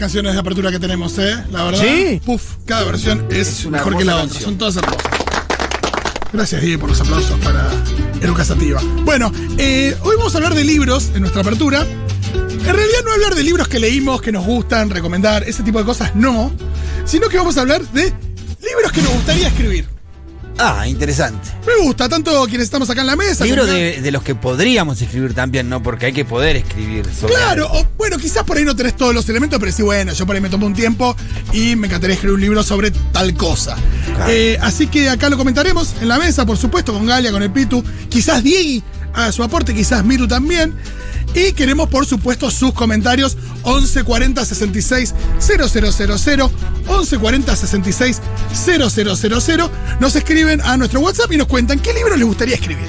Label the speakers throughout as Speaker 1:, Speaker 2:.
Speaker 1: canciones de apertura que tenemos, ¿eh? La verdad.
Speaker 2: ¿Sí?
Speaker 1: Puf, cada versión es,
Speaker 2: Es una
Speaker 1: mejor que la otra. Son todas hermosas. Gracias, Diego, por los aplausos para Eruca Sativa. Bueno, eh, hoy vamos a hablar de libros en nuestra apertura. En realidad no hablar de libros que leímos, que nos gustan, recomendar, ese tipo de cosas, no. Sino que vamos a hablar de libros que nos gustaría escribir.
Speaker 2: Ah, interesante.
Speaker 1: Me gusta, tanto quienes estamos acá en la mesa.
Speaker 2: Libros
Speaker 1: como-
Speaker 2: de, de los que podríamos escribir también, ¿no? Porque hay que poder escribir sobre
Speaker 1: Claro,
Speaker 2: algo.
Speaker 1: o, bueno, quizás por ahí no tenés todos los elementos, pero sí, bueno, yo por ahí me tomo un tiempo y me encantaría escribir un libro sobre tal cosa.
Speaker 2: Claro.
Speaker 1: Eh, así que acá lo comentaremos en la mesa, por supuesto, con Galia, con el Pitu, quizás Diegui a su aporte, quizás Miru también. Y queremos, por supuesto, sus comentarios 1140 66 0000 1140 66 0000 Nos escriben a nuestro WhatsApp y nos cuentan qué libro les gustaría escribir.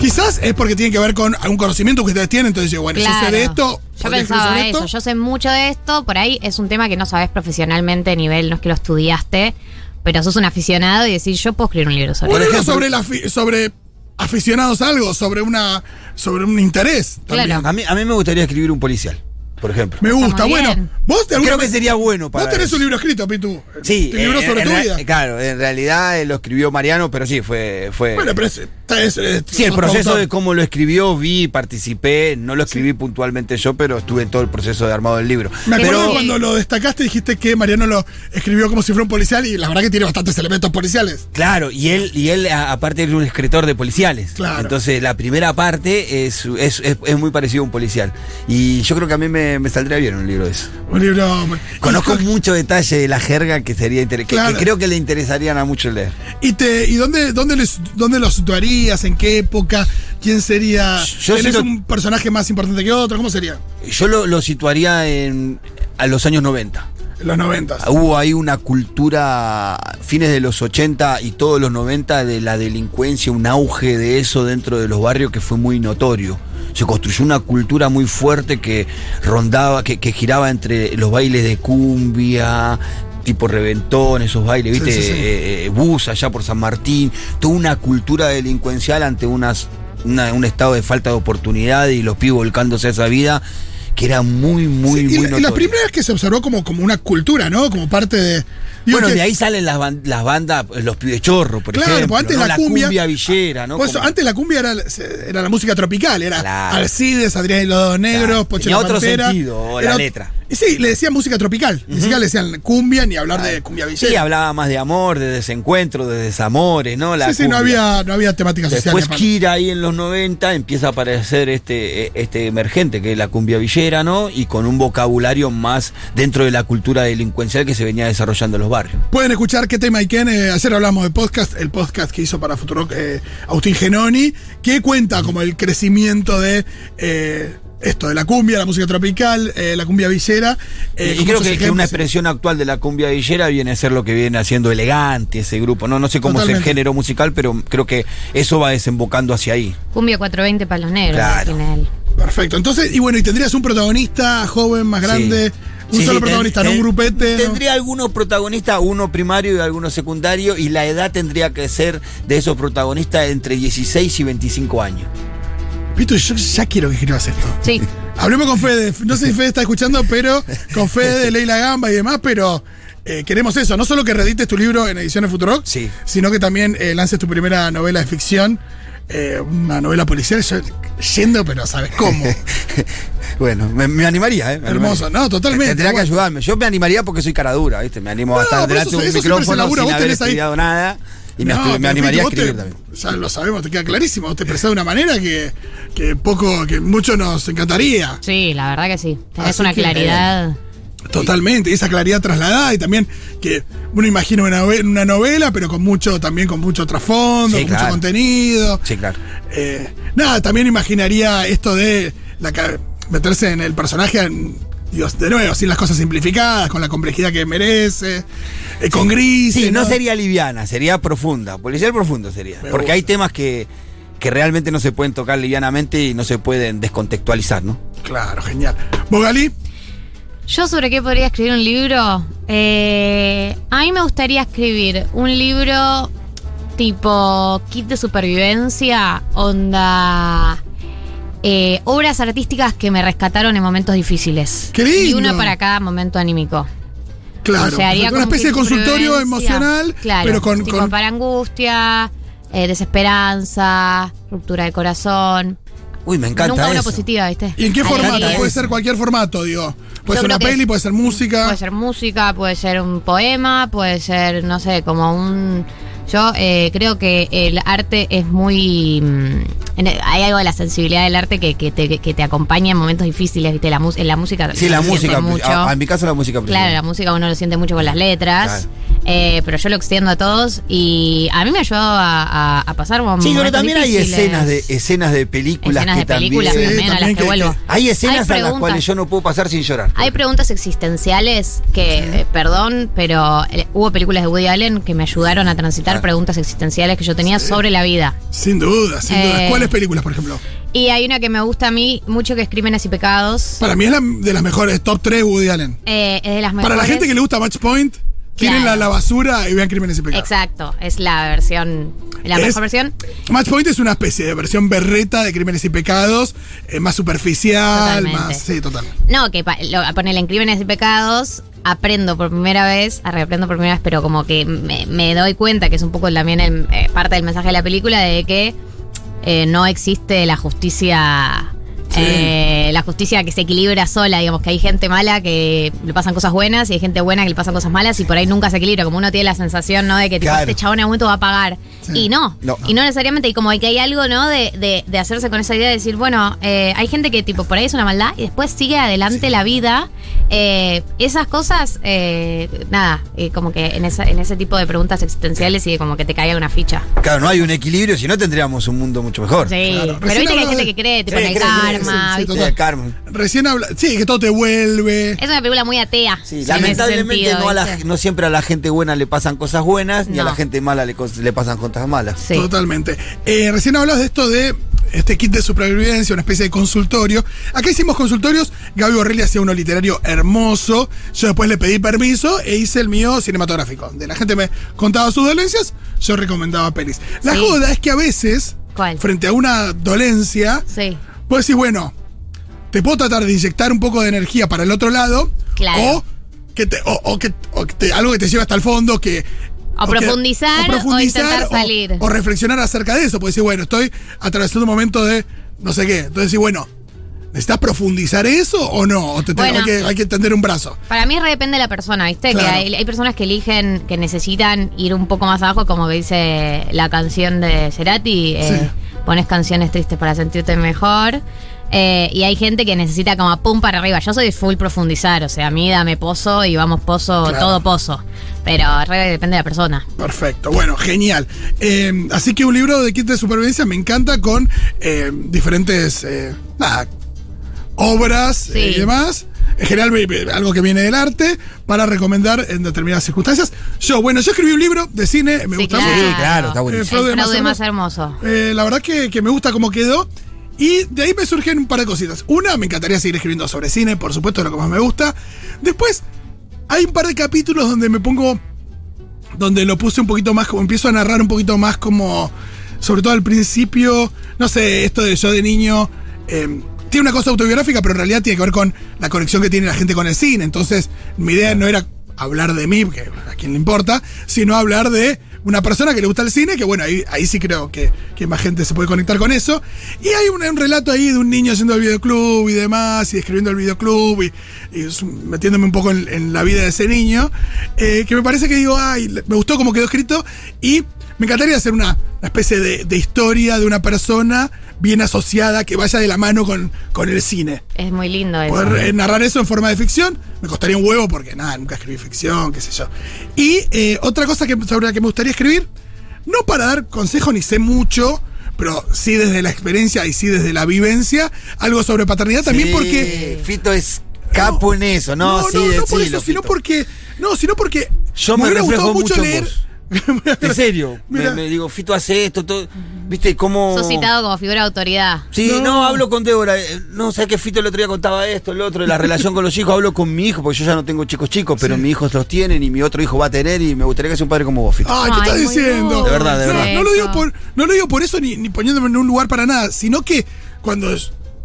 Speaker 1: Quizás es porque tiene que ver con algún conocimiento que ustedes tienen, entonces bueno, yo sé de esto.
Speaker 3: Yo
Speaker 1: ¿podría escribir
Speaker 3: pensaba eso,
Speaker 1: esto?
Speaker 3: yo sé mucho de esto, por ahí es un tema que no sabes profesionalmente a nivel, no es que lo estudiaste, pero sos un aficionado y decís, yo puedo escribir un libro sobre
Speaker 2: ejemplo-
Speaker 1: sobre, la sobre aficionados a algo, sobre una sobre un interés. también.
Speaker 3: Claro.
Speaker 2: A mí, a mí me gustaría escribir un policial, por ejemplo.
Speaker 1: Me gusta. Bueno,
Speaker 3: bien.
Speaker 1: vos de alguna
Speaker 2: Creo que
Speaker 1: vez-
Speaker 2: sería bueno para
Speaker 1: Vos tenés
Speaker 2: eso.
Speaker 1: un libro escrito, Pitu.
Speaker 2: Sí,
Speaker 1: Un libro
Speaker 2: eh,
Speaker 1: sobre
Speaker 2: en
Speaker 1: tu vida.
Speaker 2: Claro, en realidad eh, lo escribió Mariano, pero sí, fue. fue
Speaker 1: Bueno, pero es, es- es-
Speaker 2: Sí, el proceso de cómo lo escribió, vi, participé, no lo escribí puntualmente yo, pero estuve en todo el proceso de armado del libro.
Speaker 1: Me acuerdo
Speaker 2: Pero,
Speaker 1: cuando lo destacaste dijiste que Mariano lo escribió como si fuera un policial y la verdad que tiene bastantes elementos policiales.
Speaker 2: claro, y él, y él aparte es un escritor de policiales.
Speaker 1: Claro.
Speaker 2: Entonces la primera parte es, es, es- es muy parecido a un policial. Y yo creo que a mí me, me saldría bien un libro de eso.
Speaker 1: Un libro.
Speaker 2: Conozco mucho detalle de la jerga que sería inter- que-
Speaker 1: Claro.
Speaker 2: que, creo que le interesarían a muchos leer.
Speaker 1: ¿Y, te, y dónde, dónde, les- dónde lo situarías? ¿En qué época? ¿Quién sería?
Speaker 2: Yo
Speaker 1: ¿Tenés
Speaker 2: siento-
Speaker 1: un personaje más importante que otro? ¿Cómo sería?
Speaker 2: Yo lo, lo situaría en, a los años 90.
Speaker 1: En los noventas.
Speaker 2: Hubo ahí una cultura, fines de los 80 y todos los 90, de la delincuencia, un auge de eso dentro de los barrios que fue muy notorio. Se construyó una cultura muy fuerte que rondaba, que, que giraba entre los bailes de cumbia, tipo reventón, esos bailes, viste,
Speaker 1: sí, sí.
Speaker 2: Eh, eh, bus allá por San Martín, toda una cultura delincuencial ante unas, una- un estado de falta de oportunidad y los pibes volcándose a esa vida que era muy, muy,
Speaker 1: Sí, y,
Speaker 2: muy
Speaker 1: la, y la primera vez que se observó como, como una cultura, ¿no? Como parte de.
Speaker 2: bueno,
Speaker 1: que-
Speaker 2: de ahí salen las, las bandas, eh, los pibes chorro, por
Speaker 1: Claro,
Speaker 2: ejemplo.
Speaker 1: antes
Speaker 2: ¿no?
Speaker 1: la cumbia-
Speaker 2: villera, ¿no?
Speaker 1: Eso, antes la cumbia era, era la música tropical, era
Speaker 2: Claro.
Speaker 1: Alcides, Adrián y los Negros,
Speaker 2: Claro. Tenía
Speaker 1: la
Speaker 2: otro
Speaker 1: Pantera.
Speaker 2: sentido, la
Speaker 1: Era-
Speaker 2: letra.
Speaker 1: Y sí, le decían música tropical, ni siquiera le decían cumbia ni hablar de cumbia villera.
Speaker 2: Sí, hablaba más de amor, de desencuentro, de desamores, ¿no? La
Speaker 1: sí, sí, no había, no había temática social.
Speaker 2: Después Kira ahí en los 90 empieza a aparecer este, este emergente que es la cumbia villera, ¿no? Y con un vocabulario más dentro de la cultura delincuencial que se venía desarrollando en los barrios.
Speaker 1: Pueden escuchar qué tema y quién. eh, ayer hablamos de podcast, el podcast que hizo para Futurock eh, Agustín Genoni, que cuenta como el crecimiento de eh, esto, de la cumbia, la música tropical, eh, la cumbia villera. eh,
Speaker 2: y creo que, que una expresión actual de la cumbia villera viene a ser lo que viene haciendo elegante ese grupo. No, no sé cómo es el género musical, pero creo que eso va desembocando hacia ahí.
Speaker 3: Cumbia 420 para los negros,
Speaker 2: Claro.
Speaker 1: Perfecto. Entonces, y bueno, y tendrías un protagonista joven, más grande, un
Speaker 2: Sí,
Speaker 1: solo
Speaker 2: sí,
Speaker 1: protagonista,
Speaker 2: ten-
Speaker 1: no un grupete. ¿no?
Speaker 2: Tendría algunos protagonistas, uno primario y algunos secundarios, y la edad tendría que ser de esos protagonistas entre 16 y 25 años.
Speaker 1: Pito, yo ya quiero que escribas esto.
Speaker 3: Sí.
Speaker 1: Hablemos con Fede. No sé si Fede está escuchando, pero con Fede, Leila Gamba y demás, pero eh, queremos eso. No solo que reedites tu libro en ediciones Futurock,
Speaker 2: Sí.
Speaker 1: sino que también eh, lances tu primera novela de ficción, eh, una novela policial. Yo, yendo, pero ¿sabes cómo?
Speaker 2: bueno, me, me animaría, ¿eh? Me
Speaker 1: Hermoso,
Speaker 2: animaría.
Speaker 1: no, totalmente,
Speaker 2: Tendría que ayudarme. Yo me animaría porque soy cara dura, ¿viste? Me animo
Speaker 1: No,
Speaker 2: a estar delante de un micrófono sin haber
Speaker 1: ahí-
Speaker 2: estudiado nada. Y me,
Speaker 1: No,
Speaker 2: me animaría a
Speaker 1: te-
Speaker 2: escribir también.
Speaker 1: Ya lo sabemos, te queda clarísimo. Vos te expresás de una manera que, que poco, que mucho nos encantaría.
Speaker 3: Sí, la verdad que sí. Tenés
Speaker 1: Así
Speaker 3: una
Speaker 1: que,
Speaker 3: claridad.
Speaker 1: Totalmente, esa claridad trasladada y también que uno imagina una, una novela, pero con mucho, también con mucho trasfondo,
Speaker 2: Sí,
Speaker 1: con mucho contenido.
Speaker 2: Sí, claro.
Speaker 1: Eh, nada, también imaginaría esto de la, meterse en el personaje, en- Dios, de nuevo, sin las cosas simplificadas, con la complejidad que merece, eh, con grises.
Speaker 2: Sí, no sería liviana, sería profunda. Policial profundo sería.
Speaker 1: Me
Speaker 2: Porque
Speaker 1: gusta.
Speaker 2: hay temas que, que realmente no se pueden tocar livianamente y no se pueden descontextualizar, ¿no?
Speaker 1: Claro, genial. ¿Bogali?
Speaker 3: ¿Yo sobre qué podría escribir un libro? Eh, a mí me gustaría escribir un libro tipo kit de supervivencia, onda eh, obras artísticas que me rescataron en momentos difíciles.
Speaker 1: ¡Qué lindo!
Speaker 3: Y una para cada momento anímico.
Speaker 1: Claro,
Speaker 3: O sea, haría
Speaker 1: una
Speaker 3: como
Speaker 1: especie de consultorio emocional,
Speaker 3: Claro,
Speaker 1: pero con,
Speaker 3: tipo
Speaker 1: con-
Speaker 3: para angustia, eh, desesperanza, ruptura de corazón.
Speaker 2: Uy, me encanta
Speaker 3: Nunca una positiva, ¿viste?
Speaker 1: ¿Y en qué
Speaker 3: Alegría.
Speaker 1: formato? Puede ser cualquier formato, digo. Puede
Speaker 3: Yo
Speaker 1: ser una peli, puede ser música.
Speaker 3: Puede ser música, puede ser un poema, puede ser, no sé, como un... Yo eh, creo que el arte es muy... mm, en el- hay algo de la sensibilidad del arte que, que te, que te acompaña en momentos difíciles, ¿viste? La, en la música
Speaker 2: Sí, la música.
Speaker 3: mucho.
Speaker 2: a- a- en mi caso, la música.
Speaker 3: Claro, la música uno lo siente mucho con las letras,
Speaker 2: Claro.
Speaker 3: eh, pero yo lo extiendo a todos y a mí me ayudó a, a- a pasar momentos
Speaker 2: Sí, pero también hay escenas de escenas de películas
Speaker 3: Escenas
Speaker 2: que
Speaker 3: de películas
Speaker 1: Sí,
Speaker 3: también, a las que,
Speaker 1: que-
Speaker 3: vuelvo.
Speaker 2: Hay escenas
Speaker 3: Hay
Speaker 2: a las cuales yo no puedo pasar sin llorar.
Speaker 3: Hay preguntas existenciales que, eh, perdón, pero eh, hubo películas de Woody Allen que me ayudaron a transitar Preguntas existenciales que yo tenía sobre la vida.
Speaker 1: Sin duda, sin
Speaker 3: Eh,
Speaker 1: duda. ¿Cuáles películas, por ejemplo?
Speaker 3: Y hay una que me gusta a mí mucho que es Crímenes y Pecados.
Speaker 1: Para mí es la de las mejores, top 3 Woody Allen.
Speaker 3: Eh, es de las mejores.
Speaker 1: Para la gente que le gusta Match Point, tiren
Speaker 3: Claro.
Speaker 1: la, la basura y vean Crímenes y Pecados.
Speaker 3: Exacto, es la versión, la
Speaker 1: Es-
Speaker 3: mejor versión.
Speaker 1: Match Point es una especie de versión berreta de Crímenes y Pecados, eh, más superficial,
Speaker 3: Totalmente.
Speaker 1: más. Sí, total.
Speaker 3: No, que a ponerle en Crímenes y Pecados aprendo por primera vez, a reaprendo por primera vez, pero como que me, me doy cuenta que es un poco también el- eh, parte del mensaje de la película de que eh, no existe la justicia.
Speaker 1: Sí.
Speaker 3: eh, la justicia que se equilibra sola, digamos que hay gente mala que le pasan cosas buenas y hay gente buena que le pasan cosas malas y por ahí nunca se equilibra, como uno tiene la sensación, ¿no? De que tipo,
Speaker 2: Claro.
Speaker 3: este chabón en algún momento va a pagar.
Speaker 1: Sí.
Speaker 3: Y no,
Speaker 2: No.
Speaker 3: y no necesariamente, y como que hay algo, ¿no? De, de- de hacerse con esa idea de decir, bueno, eh, hay gente que tipo por ahí es una maldad y después sigue adelante la vida. Eh, esas cosas, eh, nada, eh, como que en, esa- en ese tipo de preguntas existenciales y de como que te caiga una ficha.
Speaker 2: Claro, no hay un equilibrio, si no tendríamos un mundo mucho mejor.
Speaker 3: Sí,
Speaker 1: Claro.
Speaker 3: pero
Speaker 1: Recién
Speaker 3: viste que hay gente
Speaker 1: de-
Speaker 3: que cree, tipo en el
Speaker 2: cree,
Speaker 3: karma,
Speaker 1: sí,
Speaker 2: Carmen.
Speaker 1: Recién habla. Sí, que todo te vuelve.
Speaker 3: Es una película muy atea.
Speaker 2: Sí,
Speaker 3: en ese
Speaker 2: lamentablemente
Speaker 3: sentido,
Speaker 2: no, a la-
Speaker 3: ¿viste?
Speaker 2: no siempre a la gente buena le pasan cosas buenas, ni a
Speaker 3: No.
Speaker 2: la gente mala le, cos- le pasan cosas malas.
Speaker 3: Sí.
Speaker 1: Totalmente. Eh, recién hablas de esto de este kit de supervivencia, una especie de consultorio. Acá hicimos consultorios. Gaby Borrelli hacía uno literario hermoso. Yo después le pedí permiso e hice el mío cinematográfico. De la gente me contaba sus dolencias, yo recomendaba pelis. La
Speaker 3: Sí.
Speaker 1: joda es que a veces,
Speaker 3: ¿Cuál?
Speaker 1: frente a una dolencia,
Speaker 3: Sí.
Speaker 1: Vos decís, bueno, te puedo tratar de inyectar un poco de energía para el otro lado.
Speaker 3: Claro.
Speaker 1: O que te, o, o que, o que te- algo que te lleve hasta el fondo, que.
Speaker 3: O profundizar o intentar salir.
Speaker 1: O, reflexionar acerca de eso. Porque decir, bueno, estoy atravesando un momento de no sé qué. Entonces decir, bueno, ¿necesitas profundizar eso o no? O te, te-
Speaker 3: Bueno.
Speaker 1: hay, que, hay que tender un brazo.
Speaker 3: Para mí re depende de la persona, ¿viste?
Speaker 1: Claro.
Speaker 3: Que hay, hay personas que eligen, que necesitan ir un poco más abajo, como dice la canción de Cerati, eh,
Speaker 1: Sí.
Speaker 3: Pones canciones tristes para sentirte mejor. Eh, y hay gente que necesita como pum para arriba. Yo soy full profundizar, o sea, a mí dame pozo y vamos pozo,
Speaker 1: Claro.
Speaker 3: todo pozo. Pero depende de la persona.
Speaker 1: Perfecto, bueno, genial. Eh, así que un libro de kit de supervivencia me encanta con eh, diferentes nada, obras
Speaker 3: Sí.
Speaker 1: y demás. En general, me- me- algo que viene del arte para recomendar en determinadas circunstancias. Yo, bueno, yo escribí un libro de cine, me
Speaker 3: Sí,
Speaker 1: gusta
Speaker 3: claro.
Speaker 1: mucho.
Speaker 2: Sí, claro, está buenísimo.
Speaker 1: Eh, Fraude
Speaker 3: El
Speaker 1: más
Speaker 3: fraude más
Speaker 1: hermoso.
Speaker 3: hermoso.
Speaker 1: Eh, la verdad que, que me gusta cómo quedó. Y de ahí me surgen un par de cositas. Una, me encantaría seguir escribiendo sobre cine, por supuesto, es lo que más me gusta. Después, hay un par de capítulos donde me pongo. donde lo puse un poquito más, como empiezo a narrar un poquito más como. sobre todo al principio, no sé, esto de yo de niño. eh, tiene una cosa autobiográfica, pero en realidad tiene que ver con la conexión que tiene la gente con el cine. Entonces, mi idea no era hablar de mí, porque a quien le importa, sino hablar de una persona que le gusta el cine, que bueno, ahí, ahí sí creo que, que más gente se puede conectar con eso. Y hay un, relato ahí de un niño yendo al videoclub y demás, y escribiendo el videoclub y, metiéndome un poco en, la vida de ese niño, eh, que me parece que digo, ay, me gustó cómo quedó escrito y me encantaría hacer una, especie de historia de una persona bien asociada que vaya de la mano con, con el cine.
Speaker 3: Es muy lindo eso.
Speaker 1: Poder eh, narrar eso en forma de ficción me costaría un huevo porque nada, nunca escribí ficción, qué sé yo. Y eh, otra cosa que, sobre la que me gustaría escribir, no para dar consejo ni sé mucho, pero sí desde la experiencia y sí desde la vivencia, algo sobre paternidad también
Speaker 2: Sí,
Speaker 1: porque...
Speaker 2: Fito es capo en eso, ¿no?
Speaker 1: no,
Speaker 2: sí,
Speaker 1: no, no por
Speaker 2: decilo,
Speaker 1: eso, sino porque... No, sino porque...
Speaker 2: Yo me
Speaker 1: hubiera
Speaker 2: reflejo
Speaker 1: gustado
Speaker 2: mucho
Speaker 1: leer...
Speaker 2: vos. En serio, me,
Speaker 1: Mira.
Speaker 2: me digo, Fito hace esto, todo. ¿Viste cómo.?
Speaker 3: Sos citado como figura de autoridad.
Speaker 2: Sí,
Speaker 1: No.
Speaker 2: no. hablo con Débora. eh, No, sé que Fito el otro día contaba esto, el otro, la relación con los hijos. Hablo con mi hijo, porque yo ya no tengo chicos chicos, pero mis hijos los tienen y mi otro hijo va a tener y me gustaría que sea un padre como vos, Fito.
Speaker 1: Ay, ¿qué
Speaker 3: Ay,
Speaker 1: estás diciendo?
Speaker 2: De verdad, de verdad.
Speaker 1: No, lo digo por, no lo digo por eso ni, ni poniéndome en un lugar para nada, sino que cuando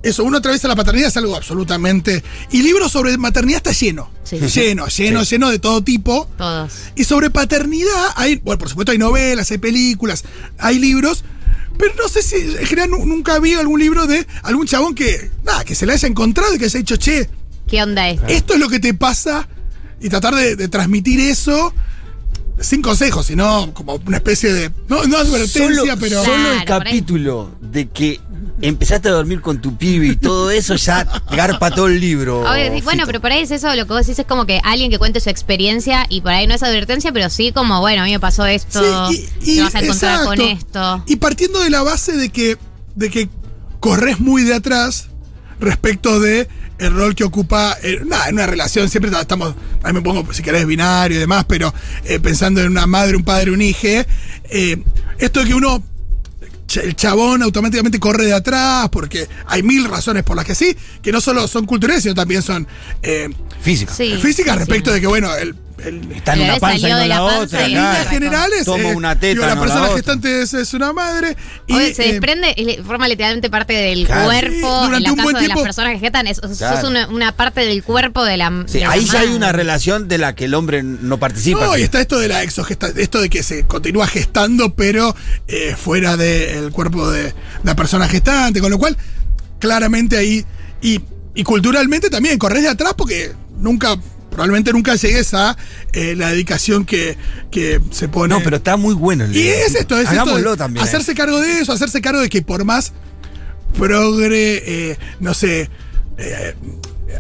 Speaker 1: eso, uno atraviesa la paternidad, es algo absolutamente. Y libros sobre maternidad está lleno.
Speaker 3: Sí.
Speaker 1: Lleno, lleno, lleno de todo tipo.
Speaker 3: Todos.
Speaker 1: Y sobre paternidad, hay, bueno, por supuesto hay novelas, hay películas, hay libros, pero no sé si en general nu- nunca vi algún libro de algún chabón que, nada, que se le haya encontrado y que haya dicho, che,
Speaker 3: ¿Qué onda esto?
Speaker 1: esto es lo que te pasa y tratar de, de transmitir eso sin consejos, sino como una especie de, no, no advertencia,
Speaker 2: Solo,
Speaker 1: pero...
Speaker 2: solo el capítulo de que empezaste a dormir con tu pibe y todo eso ya garpa todo el libro.
Speaker 3: Obvio, sí, bueno, pero por ahí es eso, lo que vos decís es como que alguien que cuente su experiencia y por ahí no es advertencia, pero sí como, bueno, a mí me pasó esto,
Speaker 1: Sí, y- y-
Speaker 3: te vas a encontrar con esto.
Speaker 1: Y partiendo de la base de que, de que corres muy de atrás respecto de el rol que ocupa, eh, nada, en una relación, siempre estamos, ahí me pongo, si querés, binario y demás, pero eh, pensando en una madre, un padre, un hijo, eh, esto de que uno el chabón automáticamente corre de atrás porque hay mil razones por las que sí, que no solo son culturales, sino también son eh.
Speaker 3: Sí.
Speaker 1: físicas
Speaker 3: sí,
Speaker 1: respecto
Speaker 3: sí.
Speaker 1: de que, bueno, el, el-
Speaker 2: Está en
Speaker 3: El
Speaker 2: una panza y no
Speaker 3: de
Speaker 2: la,
Speaker 3: la panza
Speaker 2: otra.
Speaker 1: en líneas generales,
Speaker 2: Toma
Speaker 1: eh,
Speaker 2: una teta,
Speaker 1: digo, la
Speaker 2: no
Speaker 1: persona
Speaker 2: la
Speaker 1: gestante es, es una madre. Y,
Speaker 3: Oye, se
Speaker 1: eh,
Speaker 3: desprende forma literalmente parte del
Speaker 2: Claro.
Speaker 3: cuerpo. En
Speaker 1: un
Speaker 3: caso
Speaker 1: buen
Speaker 3: de las
Speaker 1: tiempo-
Speaker 3: personas que gestan, es, sos una, una parte del cuerpo de la.
Speaker 2: Sí,
Speaker 3: de la
Speaker 2: ahí ya hay una relación de la que el hombre no participa.
Speaker 1: No, y está esto de la exogestación, esto de que se continúa gestando, pero eh, fuera del cuerpo de la persona gestante, con lo cual, claramente ahí, y, y culturalmente también, corres de atrás porque nunca, probablemente nunca llegues a eh, la dedicación que, que se pone.
Speaker 2: No, pero está muy bueno el
Speaker 1: Y
Speaker 2: libro.
Speaker 1: es esto, es
Speaker 2: Hagámoslo
Speaker 1: esto de
Speaker 2: también. ¿eh?
Speaker 1: hacerse cargo de eso, hacerse cargo de que por más progre, eh, no sé, eh,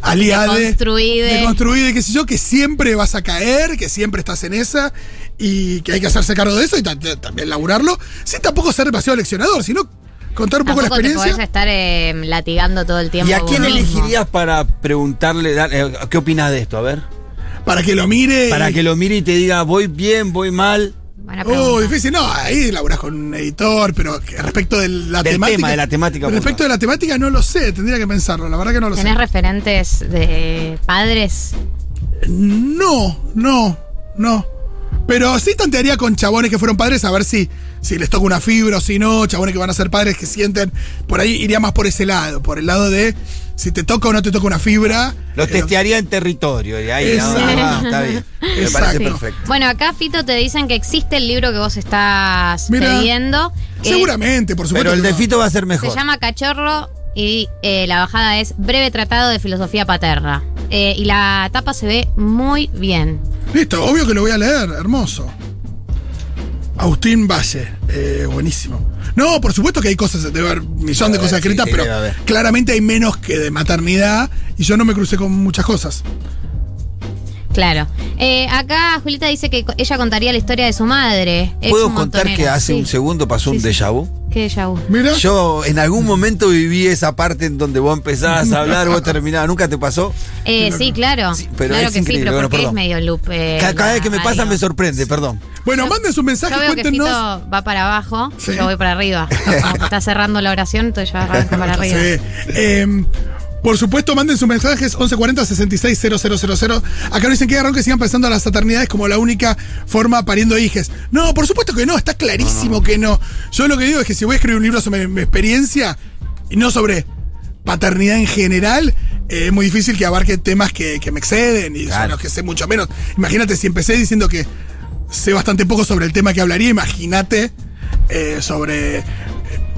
Speaker 1: aliade,
Speaker 3: Deconstruide.
Speaker 1: deconstruide, qué sé yo, que siempre vas a caer, que siempre estás en esa y que hay que hacerse cargo de eso y ta- ta- también laburarlo, sin tampoco ser demasiado leccionador, sino contar un poco la
Speaker 3: Tampoco te
Speaker 1: experiencia.
Speaker 3: podés estar eh, latigando todo el tiempo.
Speaker 2: ¿Y a quién
Speaker 3: mismo.
Speaker 2: elegirías para preguntarle, eh, qué opinas de esto? A ver.
Speaker 1: Para que lo mire.
Speaker 2: Para que lo mire y te diga, voy bien, voy mal.
Speaker 3: Buena
Speaker 1: Oh, difícil, no, ahí laburás con un editor, pero respecto de la
Speaker 2: Del
Speaker 1: temática.
Speaker 2: tema, de la temática,
Speaker 1: Respecto de la temática no lo sé, tendría que pensarlo, la verdad que no lo sé.
Speaker 3: ¿Tenés referentes de padres?
Speaker 1: No, no, no. Pero sí tantearía con chabones que fueron padres a ver si, si les toca una fibra o si no, chabones que van a ser padres que sienten. Por ahí iría más por ese lado, por el lado de si te toca o no te toca una fibra.
Speaker 2: Lo
Speaker 1: Eh,
Speaker 2: testearía en territorio. Y ahí, no,
Speaker 1: Exacto.
Speaker 2: no, está bien. Me
Speaker 1: Exacto.
Speaker 2: parece
Speaker 1: Sí.
Speaker 2: perfecto.
Speaker 3: Bueno, acá, Fito, te dicen que existe el libro que vos estás
Speaker 1: Mira,
Speaker 3: pidiendo.
Speaker 1: Seguramente, por supuesto.
Speaker 2: Pero el de. Fito va a ser mejor.
Speaker 3: Se llama Cachorro y eh, la bajada es Breve Tratado de Filosofía Paterna. Eh, y la tapa se ve muy bien.
Speaker 1: Listo, obvio que lo voy a leer, hermoso. Agustín Valle, eh, buenísimo. No, por supuesto que hay cosas, debe haber un millón de cosas escritas,
Speaker 2: sí,
Speaker 1: pero claramente hay menos que de maternidad y yo no me crucé con muchas cosas.
Speaker 3: Claro. Eh, acá Julieta dice que ella contaría la historia de su madre.
Speaker 2: ¿Puedo contar que hace
Speaker 3: Sí.
Speaker 2: un segundo pasó
Speaker 3: Sí,
Speaker 2: un
Speaker 3: sí.
Speaker 2: déjà vu?
Speaker 3: ¿Qué déjà vu?
Speaker 1: Mira,
Speaker 2: Yo en algún momento viví esa parte en donde vos empezabas a hablar, vos terminabas. ¿Nunca te pasó?
Speaker 3: Eh, sí, claro.
Speaker 2: Sí, pero
Speaker 3: claro
Speaker 2: es
Speaker 3: que
Speaker 2: increíble,
Speaker 3: sí, pero
Speaker 2: bueno,
Speaker 3: porque es medio loop. eh,
Speaker 2: Cada, cada vez que me pasa me sorprende, perdón.
Speaker 1: Bueno, manden su mensaje,
Speaker 3: Yo veo que
Speaker 1: cuéntenos.
Speaker 3: Fito va para abajo,
Speaker 1: Sí.
Speaker 3: yo voy para arriba. Como que está cerrando la oración, entonces yo arranco para arriba.
Speaker 1: Sí. Eh, por supuesto, manden sus mensajes 1140 660000. Acá nos dicen que que sigan pensando a las paternidades como la única forma pariendo hijes. No, por supuesto que no, está clarísimo que no. Yo lo que digo es que si voy a escribir un libro sobre mi experiencia y no sobre paternidad en general, eh, es muy difícil que abarque temas que, que me exceden y son los que sé mucho menos. Imagínate si empecé diciendo que sé bastante poco sobre el tema que hablaría, imagínate eh, sobre. eh,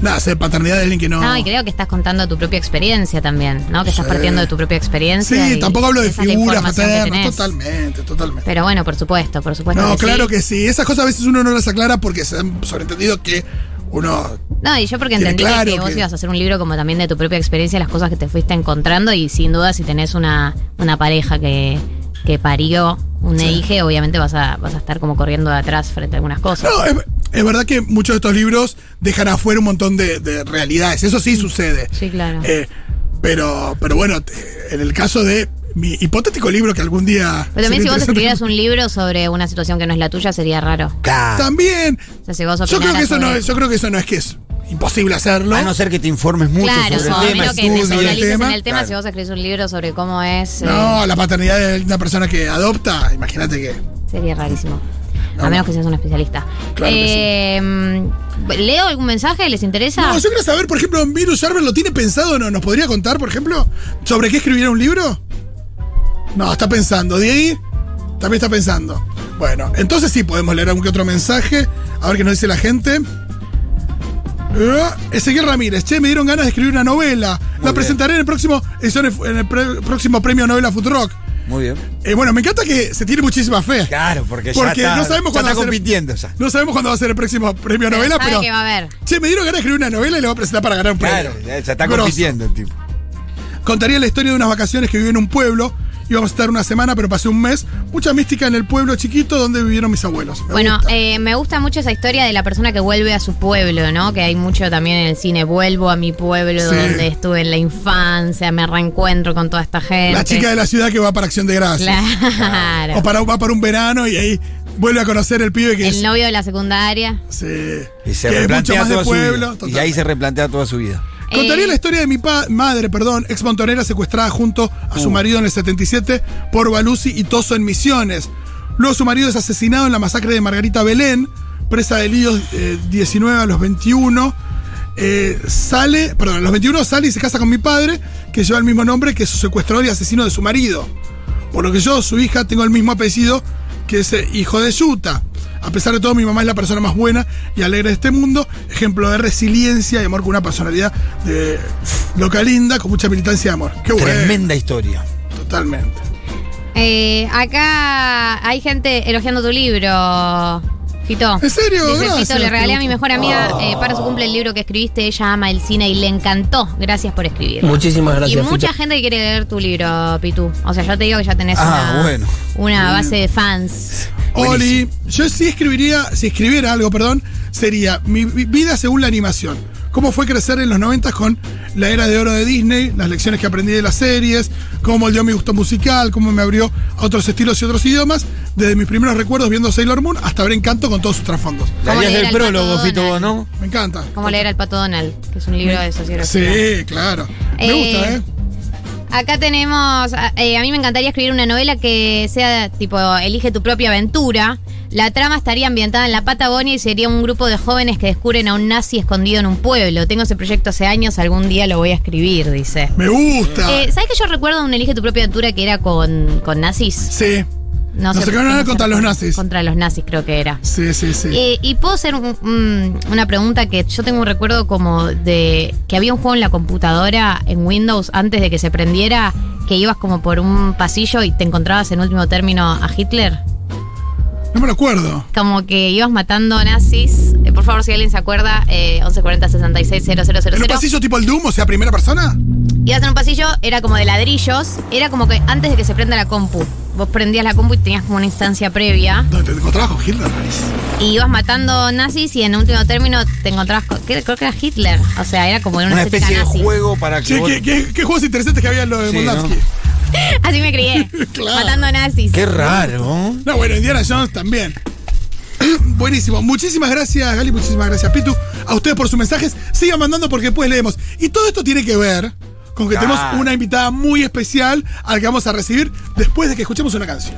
Speaker 1: nada, sé paternidad de alguien que no.
Speaker 3: No, y creo que estás contando tu propia experiencia también, ¿no? Que estás
Speaker 1: Sí.
Speaker 3: partiendo de tu propia experiencia.
Speaker 1: Sí, tampoco hablo de figuras paternas, totalmente, totalmente.
Speaker 3: Pero bueno, por supuesto, por supuesto.
Speaker 1: no,
Speaker 3: que sí.
Speaker 1: claro que sí. Esas cosas a veces uno no las aclara porque se dan sobreentendido que uno.
Speaker 3: No, y yo porque entendí que-
Speaker 1: claro
Speaker 3: que vos ibas a hacer un libro como también de tu propia experiencia, las cosas que te fuiste encontrando y sin duda si tenés una, una pareja que, que parió un
Speaker 1: Sí.
Speaker 3: obviamente vas a, vas a estar como corriendo de atrás frente a algunas cosas.
Speaker 1: No, es, es verdad que muchos de estos libros dejan afuera un montón de, de realidades. Eso sí sucede.
Speaker 3: Sí, claro.
Speaker 1: Eh, pero, pero bueno, en el caso de mi hipotético libro que algún día.
Speaker 3: Pero también si vos escribieras un libro sobre una situación que no es la tuya sería raro.
Speaker 2: Claro.
Speaker 1: También.
Speaker 3: O sea, si vos
Speaker 1: Yo creo, que eso no
Speaker 3: sobre-
Speaker 1: yo creo que eso no es que es imposible hacerlo.
Speaker 2: A no ser que te informes mucho
Speaker 3: Claro,
Speaker 2: sobre el
Speaker 3: a
Speaker 2: tema,
Speaker 3: menos que te especialices en el tema,
Speaker 2: Claro.
Speaker 3: si vos escribís un libro sobre cómo es, eh,
Speaker 1: No, la paternidad de una persona que adopta, imagínate que.
Speaker 3: sería rarísimo. a menos que seas un especialista.
Speaker 1: Claro que
Speaker 3: Eh, ¿Leo algún mensaje? ¿Les interesa?
Speaker 1: No, yo quiero saber, por ejemplo, Virus Jarver lo tiene pensado o no. ¿Nos podría contar, por ejemplo, sobre qué escribiría un libro? No, está pensando. Diego también está pensando. Bueno, entonces sí podemos leer algún que otro mensaje. A ver qué nos dice la gente. Eh, Ezequiel Ramírez, che, me dieron ganas de escribir una novela. la
Speaker 2: bien.
Speaker 1: presentaré en el próximo, edición- en el pre- próximo premio Novela Futurock.
Speaker 2: Muy bien.
Speaker 1: Eh, bueno, me encanta que se tiene muchísima fe.
Speaker 2: Claro, porque,
Speaker 1: Porque
Speaker 2: ya está,
Speaker 1: no sabemos
Speaker 2: ya
Speaker 1: cuándo
Speaker 2: está
Speaker 1: va a ser-
Speaker 2: compitiendo ya.
Speaker 1: No sabemos cuándo va a ser el próximo premio
Speaker 3: Pero
Speaker 1: novela,
Speaker 3: sabe
Speaker 1: pero.
Speaker 3: que va a haber.
Speaker 1: Che, me dieron ganas de escribir una novela y le voy a presentar para ganar un premio.
Speaker 2: Claro, ya está
Speaker 1: Grosso.
Speaker 2: compitiendo el tipo.
Speaker 1: Contaría la historia de unas vacaciones que viví en un pueblo. Íbamos a estar una semana, pero pasé un mes. Mucha mística en el pueblo chiquito donde vivieron mis abuelos. Me
Speaker 3: Bueno,
Speaker 1: gusta.
Speaker 3: eh, me gusta mucho esa historia de la persona que vuelve a su pueblo, ¿no? Que hay mucho también en el cine. Vuelvo a mi pueblo
Speaker 1: Sí.
Speaker 3: donde estuve en la infancia, me reencuentro con toda esta gente.
Speaker 1: la chica de la ciudad que va para Acción de Gracias.
Speaker 3: Claro.
Speaker 1: O para, va para un verano y ahí vuelve a conocer el pibe que
Speaker 3: El
Speaker 1: es.
Speaker 3: novio de la secundaria.
Speaker 1: Sí,
Speaker 2: Y se
Speaker 1: que es mucho
Speaker 2: replantea
Speaker 1: más de
Speaker 2: toda su
Speaker 1: pueblo.
Speaker 2: vida. Y ahí se replantea toda su vida.
Speaker 1: Contaría
Speaker 3: Eh,
Speaker 1: la historia de mi madre, perdón, ex montonera secuestrada junto a su
Speaker 2: Uh.
Speaker 1: marido en el 77 por Balusi y Toso en Misiones. Luego su marido es asesinado en la masacre de Margarita Belén, presa de líos eh, 19 a los 21. Eh, sale, perdón, a los 21 sale y se casa con mi padre, que lleva el mismo nombre que su secuestrador y asesino de su marido. Por lo que yo, su hija, tengo el mismo apellido que ese hijo de Yuta. A pesar de todo, mi mamá es la persona más buena y alegre de este mundo, ejemplo de resiliencia y amor con una personalidad de loca linda, con mucha militancia y amor. Qué bueno.
Speaker 2: Tremenda historia.
Speaker 1: Totalmente.
Speaker 3: Eh, acá hay gente elogiando tu libro, Fito.
Speaker 1: ¿En serio?
Speaker 3: Dice,
Speaker 1: Gracias,
Speaker 3: Fito, le regalé a mi mejor amiga eh, para su cumple el libro que escribiste. Ella ama el cine y le encantó. Gracias por escribir.
Speaker 4: Muchísimas gracias.
Speaker 3: y mucha
Speaker 4: Fito.
Speaker 3: gente que quiere leer tu libro, Pitu. O sea, yo te digo que ya tenés
Speaker 2: Ah,
Speaker 3: una,
Speaker 2: bueno.
Speaker 3: una base de fans.
Speaker 1: Oli, yo sí escribiría, si escribiera algo, perdón, sería mi vi- vida según la animación. Cómo fue crecer en los 90 con la era de oro de Disney, las lecciones que aprendí de las series, cómo moldeó mi gusto musical, cómo me abrió a otros estilos y otros idiomas, desde mis primeros recuerdos viendo Sailor Moon hasta ver Encanto con todos sus trasfondos.
Speaker 2: Le
Speaker 3: ¿Cómo
Speaker 2: harías
Speaker 3: leer
Speaker 2: el prólogo, Fito? ¿no?
Speaker 1: Me encanta.
Speaker 3: Como leer al Pato Donald, que es un libro de sociología.
Speaker 1: Sí, claro. Me
Speaker 3: Eh,
Speaker 1: gusta, ¿eh?
Speaker 3: Acá tenemos, a- eh, a mí me encantaría escribir una novela que sea tipo, elige tu propia aventura. La trama estaría ambientada en la Patagonia y sería un grupo de jóvenes que descubren a un nazi escondido en un pueblo. Tengo ese proyecto hace años, algún día lo voy a escribir, dice.
Speaker 1: Me gusta.
Speaker 3: Eh, ¿Sabes que yo recuerdo un Elige tu propia aventura que era con, con nazis?
Speaker 1: sí. No sé qué van a
Speaker 3: cómo
Speaker 1: ver
Speaker 3: se
Speaker 1: contra los nazis.
Speaker 3: Contra los nazis creo que era.
Speaker 1: Sí, sí, sí.
Speaker 3: Eh, y puedo hacer un- un- una pregunta que yo tengo un recuerdo como de que había un juego en la computadora en Windows antes de que se prendiera que ibas como por un pasillo y te encontrabas en último término a Hitler.
Speaker 1: No me lo acuerdo.
Speaker 3: Como que ibas matando nazis. Eh, por favor, si alguien se acuerda, eh, 1140 66
Speaker 1: ¿En un pasillo tipo el Doom, o sea, primera persona?
Speaker 3: Ibas en un pasillo, era como de ladrillos. Era como que antes de que se prenda la compu, vos prendías la compu y tenías como una instancia previa.
Speaker 1: ¿Dónde te encontrabas con Hitler?
Speaker 3: Y ibas matando nazis y en último término te encontrabas con. Creo que era Hitler. O sea, era como en una,
Speaker 2: especie de
Speaker 3: nazi.
Speaker 2: juego para que vos-
Speaker 1: ¿qué, qué, qué juegos interesantes que había en lo de
Speaker 2: Sí,
Speaker 1: Moldavsky?
Speaker 3: Así me crié.
Speaker 1: Claro.
Speaker 3: Matando nazis.
Speaker 2: Qué raro.
Speaker 1: No, bueno, Indiana Jones también. Buenísimo. Muchísimas gracias, Gali. Muchísimas gracias, Pitu. A ustedes por sus mensajes. Sigan mandando porque después leemos. Y todo esto tiene que ver con que
Speaker 2: Claro.
Speaker 1: tenemos una invitada muy especial al que vamos a recibir después de que escuchemos una canción.